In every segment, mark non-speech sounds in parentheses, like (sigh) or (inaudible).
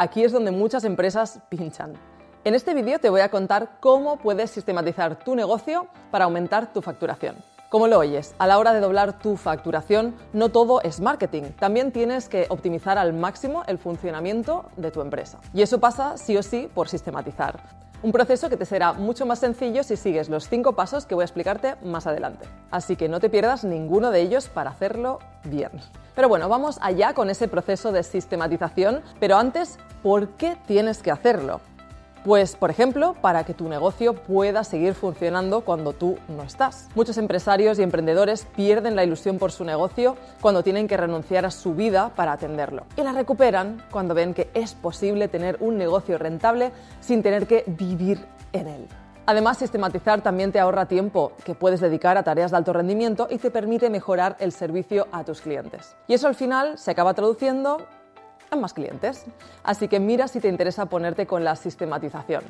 aquí es donde muchas empresas pinchan. En este vídeo te voy a contar cómo puedes sistematizar tu negocio para aumentar tu facturación. Como lo oyes, a la hora de doblar tu facturación, no todo es marketing. También tienes que optimizar al máximo el funcionamiento de tu empresa. Y eso pasa sí o sí por sistematizar. Un proceso que te será mucho más sencillo si sigues los cinco pasos que voy a explicarte más adelante. Así que no te pierdas ninguno de ellos para hacerlo bien. Pero bueno, vamos allá con ese proceso de sistematización, pero antes, ¿por qué tienes que hacerlo? Pues, por ejemplo, para que tu negocio pueda seguir funcionando cuando tú no estás. Muchos empresarios y emprendedores pierden la ilusión por su negocio cuando tienen que renunciar a su vida para atenderlo. Y la recuperan cuando ven que es posible tener un negocio rentable sin tener que vivir en él. Además, sistematizar también te ahorra tiempo que puedes dedicar a tareas de alto rendimiento y te permite mejorar el servicio a tus clientes. Y eso al final se acaba traduciendo más clientes. Así que mira si te interesa ponerte con la sistematización.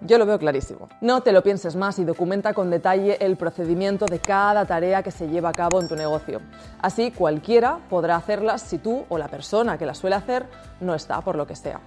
Yo lo veo clarísimo. No te lo pienses más y documenta con detalle el procedimiento de cada tarea que se lleva a cabo en tu negocio. Así cualquiera podrá hacerlas si tú o la persona que las suele hacer no está por lo que sea.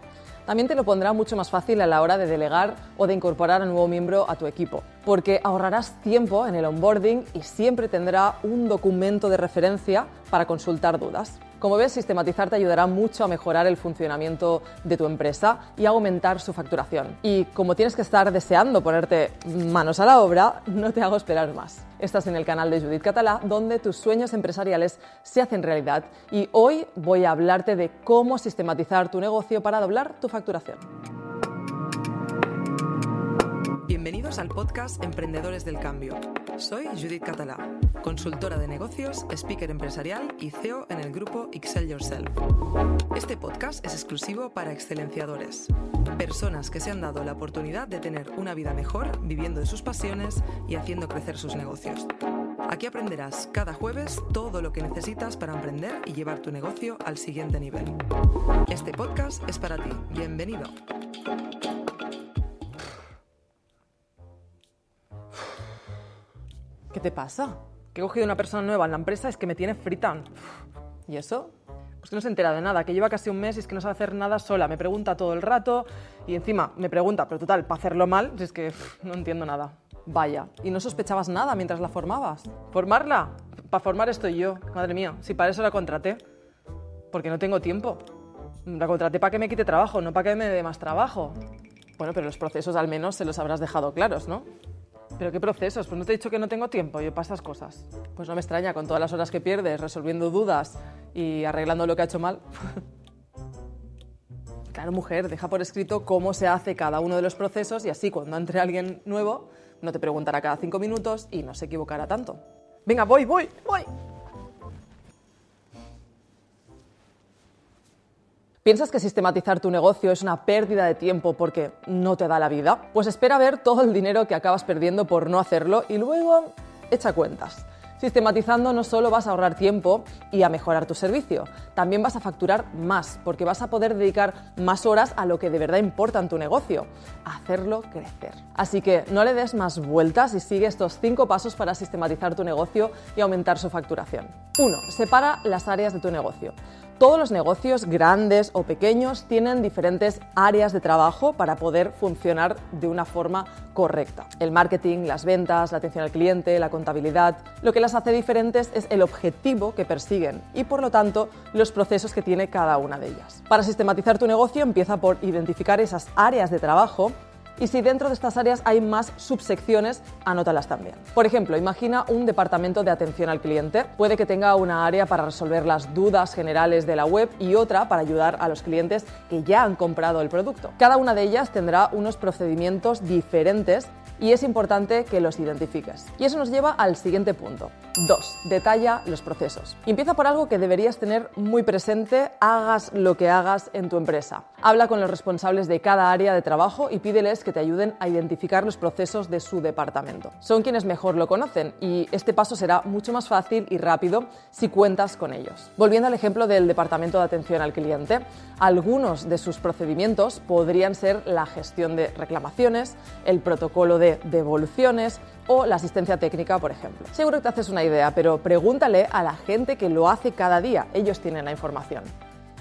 También te lo pondrá mucho más fácil a la hora de delegar o de incorporar a un nuevo miembro a tu equipo, porque ahorrarás tiempo en el onboarding y siempre tendrá un documento de referencia para consultar dudas. Como ves, sistematizar te ayudará mucho a mejorar el funcionamiento de tu empresa y a aumentar su facturación. Y como tienes que estar deseando ponerte manos a la obra, no te hago esperar más. Estás en el canal de Judith Catalá, donde tus sueños empresariales se hacen realidad. Y hoy voy a hablarte de cómo sistematizar tu negocio para doblar tu facturación. Bienvenidos al podcast Emprendedores del Cambio. Soy Judith Catalá, consultora de negocios, speaker empresarial y CEO en el grupo Excel Yourself. Este podcast es exclusivo para excelenciadores, personas que se han dado la oportunidad de tener una vida mejor viviendo de sus pasiones y haciendo crecer sus negocios. Aquí aprenderás cada jueves todo lo que necesitas para emprender y llevar tu negocio al siguiente nivel. Este podcast es para ti. Bienvenido. ¿Qué te pasa? Que he cogido una persona nueva en la empresa es que me tiene fritan. ¿Y eso? Pues que no se entera de nada, que lleva casi un mes y es que no sabe hacer nada sola. Me pregunta todo el rato y encima me pregunta, pero total, para hacerlo mal, es que no entiendo nada. Vaya, ¿y no sospechabas nada mientras la formabas? ¿Formarla? Para formar estoy yo, madre mía, si para eso la contraté. Porque no tengo tiempo. La contraté para que me quite trabajo, no para que me dé más trabajo. Bueno, pero los procesos al menos se los habrás dejado claros, ¿no? ¿Pero qué procesos? Pues no te he dicho que no tengo tiempo yo para cosas. Pues no me extraña, con todas las horas que pierdes resolviendo dudas y arreglando lo que ha hecho mal. (laughs) claro, mujer, deja por escrito cómo se hace cada uno de los procesos y así cuando entre alguien nuevo no te preguntará cada cinco minutos y no se equivocará tanto. Venga, voy, voy, voy. ¿Piensas que sistematizar tu negocio es una pérdida de tiempo porque no te da la vida? Pues espera ver todo el dinero que acabas perdiendo por no hacerlo y luego echa cuentas. Sistematizando no solo vas a ahorrar tiempo y a mejorar tu servicio, también vas a facturar más porque vas a poder dedicar más horas a lo que de verdad importa en tu negocio, hacerlo crecer. Así que no le des más vueltas y sigue estos cinco pasos para sistematizar tu negocio y aumentar su facturación. 1. Separa las áreas de tu negocio. Todos los negocios, grandes o pequeños, tienen diferentes áreas de trabajo para poder funcionar de una forma correcta. El marketing, las ventas, la atención al cliente, la contabilidad. Lo que las hace diferentes es el objetivo que persiguen y, por lo tanto, los procesos que tiene cada una de ellas. Para sistematizar tu negocio, empieza por identificar esas áreas de trabajo y si dentro de estas áreas hay más subsecciones, anótalas también. Por ejemplo, imagina un departamento de atención al cliente. Puede que tenga una área para resolver las dudas generales de la web y otra para ayudar a los clientes que ya han comprado el producto. Cada una de ellas tendrá unos procedimientos diferentes y es importante que los identifiques. Y eso nos lleva al siguiente punto. 2. Detalla los procesos. empieza por algo que deberías tener muy presente, hagas lo que hagas en tu empresa. Habla con los responsables de cada área de trabajo y pídeles que te ayuden a identificar los procesos de su departamento. Son quienes mejor lo conocen y este paso será mucho más fácil y rápido si cuentas con ellos. Volviendo al ejemplo del departamento de atención al cliente, algunos de sus procedimientos podrían ser la gestión de reclamaciones, el protocolo de devoluciones, o la asistencia técnica, por ejemplo. Seguro que te haces una idea, pero pregúntale a la gente que lo hace cada día. Ellos tienen la información.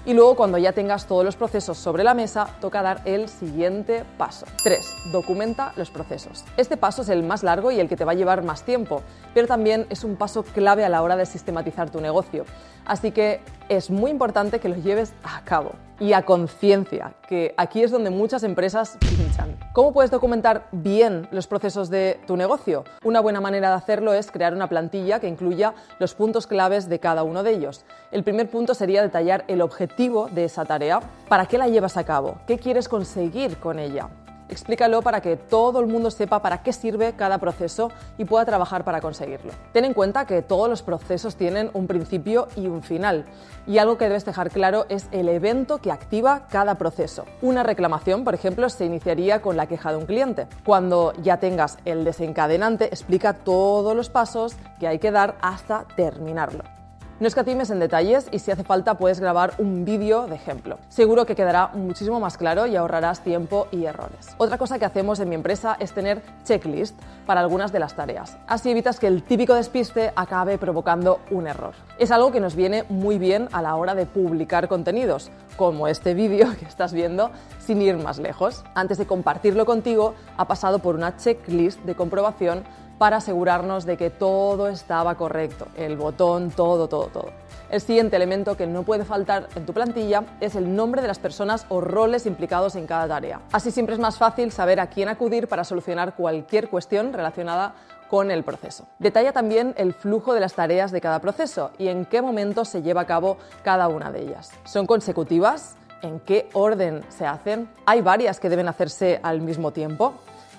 Y luego cuando ya tengas todos los procesos sobre la mesa, toca dar el siguiente paso. 3. Documenta los procesos. Este paso es el más largo y el que te va a llevar más tiempo, pero también es un paso clave a la hora de sistematizar tu negocio. Así que es muy importante que lo lleves a cabo y a conciencia, que aquí es donde muchas empresas pinchan. ¿Cómo puedes documentar bien los procesos de tu negocio? Una buena manera de hacerlo es crear una plantilla que incluya los puntos claves de cada uno de ellos. El primer punto sería detallar el objetivo de esa tarea, para qué la llevas a cabo, qué quieres conseguir con ella. Explícalo para que todo el mundo sepa para qué sirve cada proceso y pueda trabajar para conseguirlo. Ten en cuenta que todos los procesos tienen un principio y un final. Y algo que debes dejar claro es el evento que activa cada proceso. Una reclamación, por ejemplo, se iniciaría con la queja de un cliente. Cuando ya tengas el desencadenante, explica todos los pasos que hay que dar hasta terminarlo. No escatimes en detalles y si hace falta puedes grabar un vídeo de ejemplo. Seguro que quedará muchísimo más claro y ahorrarás tiempo y errores. Otra cosa que hacemos en mi empresa es tener checklist para algunas de las tareas. Así evitas que el típico despiste acabe provocando un error. Es algo que nos viene muy bien a la hora de publicar contenidos, como este vídeo que estás viendo, sin ir más lejos. Antes de compartirlo contigo, ha pasado por una checklist de comprobación para asegurarnos de que todo estaba correcto, el botón, todo, todo, todo. El siguiente elemento que no puede faltar en tu plantilla es el nombre de las personas o roles implicados en cada tarea. Así siempre es más fácil saber a quién acudir para solucionar cualquier cuestión relacionada con el proceso. Detalla también el flujo de las tareas de cada proceso y en qué momento se lleva a cabo cada una de ellas. ¿Son consecutivas? ¿En qué orden se hacen? ¿Hay varias que deben hacerse al mismo tiempo?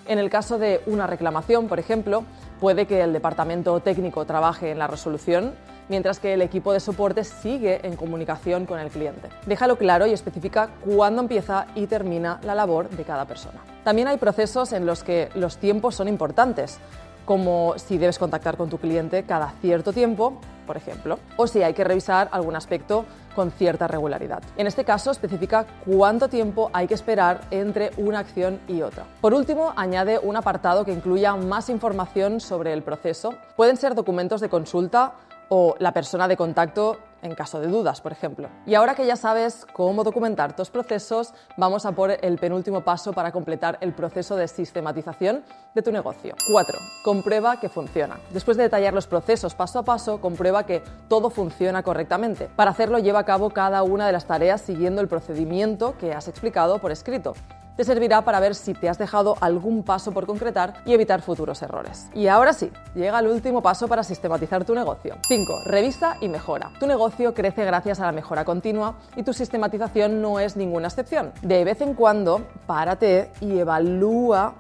En el caso de una reclamación, por ejemplo, puede que el departamento técnico trabaje en la resolución, mientras que el equipo de soporte sigue en comunicación con el cliente. Déjalo claro y especifica cuándo empieza y termina la labor de cada persona. También hay procesos en los que los tiempos son importantes, como si debes contactar con tu cliente cada cierto tiempo, por ejemplo, o si hay que revisar algún aspecto con cierta regularidad. En este caso, especifica cuánto tiempo hay que esperar entre una acción y otra. Por último, añade un apartado que incluya más información sobre el proceso. Pueden ser documentos de consulta o la persona de contacto en caso de dudas, por ejemplo. Y ahora que ya sabes cómo documentar tus procesos, vamos a por el penúltimo paso para completar el proceso de sistematización de tu negocio. 4. Comprueba que funciona. Después de detallar los procesos paso a paso, comprueba que todo funciona correctamente. Para hacerlo, lleva a cabo cada una de las tareas siguiendo el procedimiento que has explicado por escrito te servirá para ver si te has dejado algún paso por concretar y evitar futuros errores. Y ahora sí, llega el último paso para sistematizar tu negocio. 5. Revisa y mejora. Tu negocio crece gracias a la mejora continua y tu sistematización no es ninguna excepción. De vez en cuando, párate y evalúa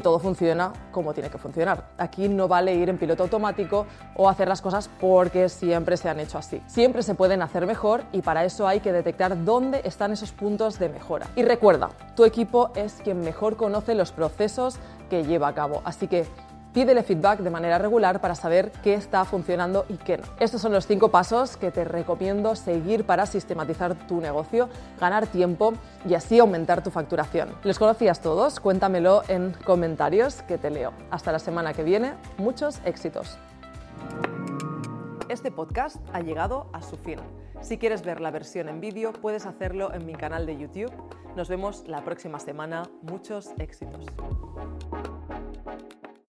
todo funciona como tiene que funcionar. Aquí no vale ir en piloto automático o hacer las cosas porque siempre se han hecho así. Siempre se pueden hacer mejor y para eso hay que detectar dónde están esos puntos de mejora. Y recuerda, tu equipo es quien mejor conoce los procesos que lleva a cabo, así que Pídele feedback de manera regular para saber qué está funcionando y qué no. Estos son los cinco pasos que te recomiendo seguir para sistematizar tu negocio, ganar tiempo y así aumentar tu facturación. ¿Los conocías todos? Cuéntamelo en comentarios que te leo. Hasta la semana que viene, muchos éxitos. Este podcast ha llegado a su fin. Si quieres ver la versión en vídeo, puedes hacerlo en mi canal de YouTube. Nos vemos la próxima semana. Muchos éxitos.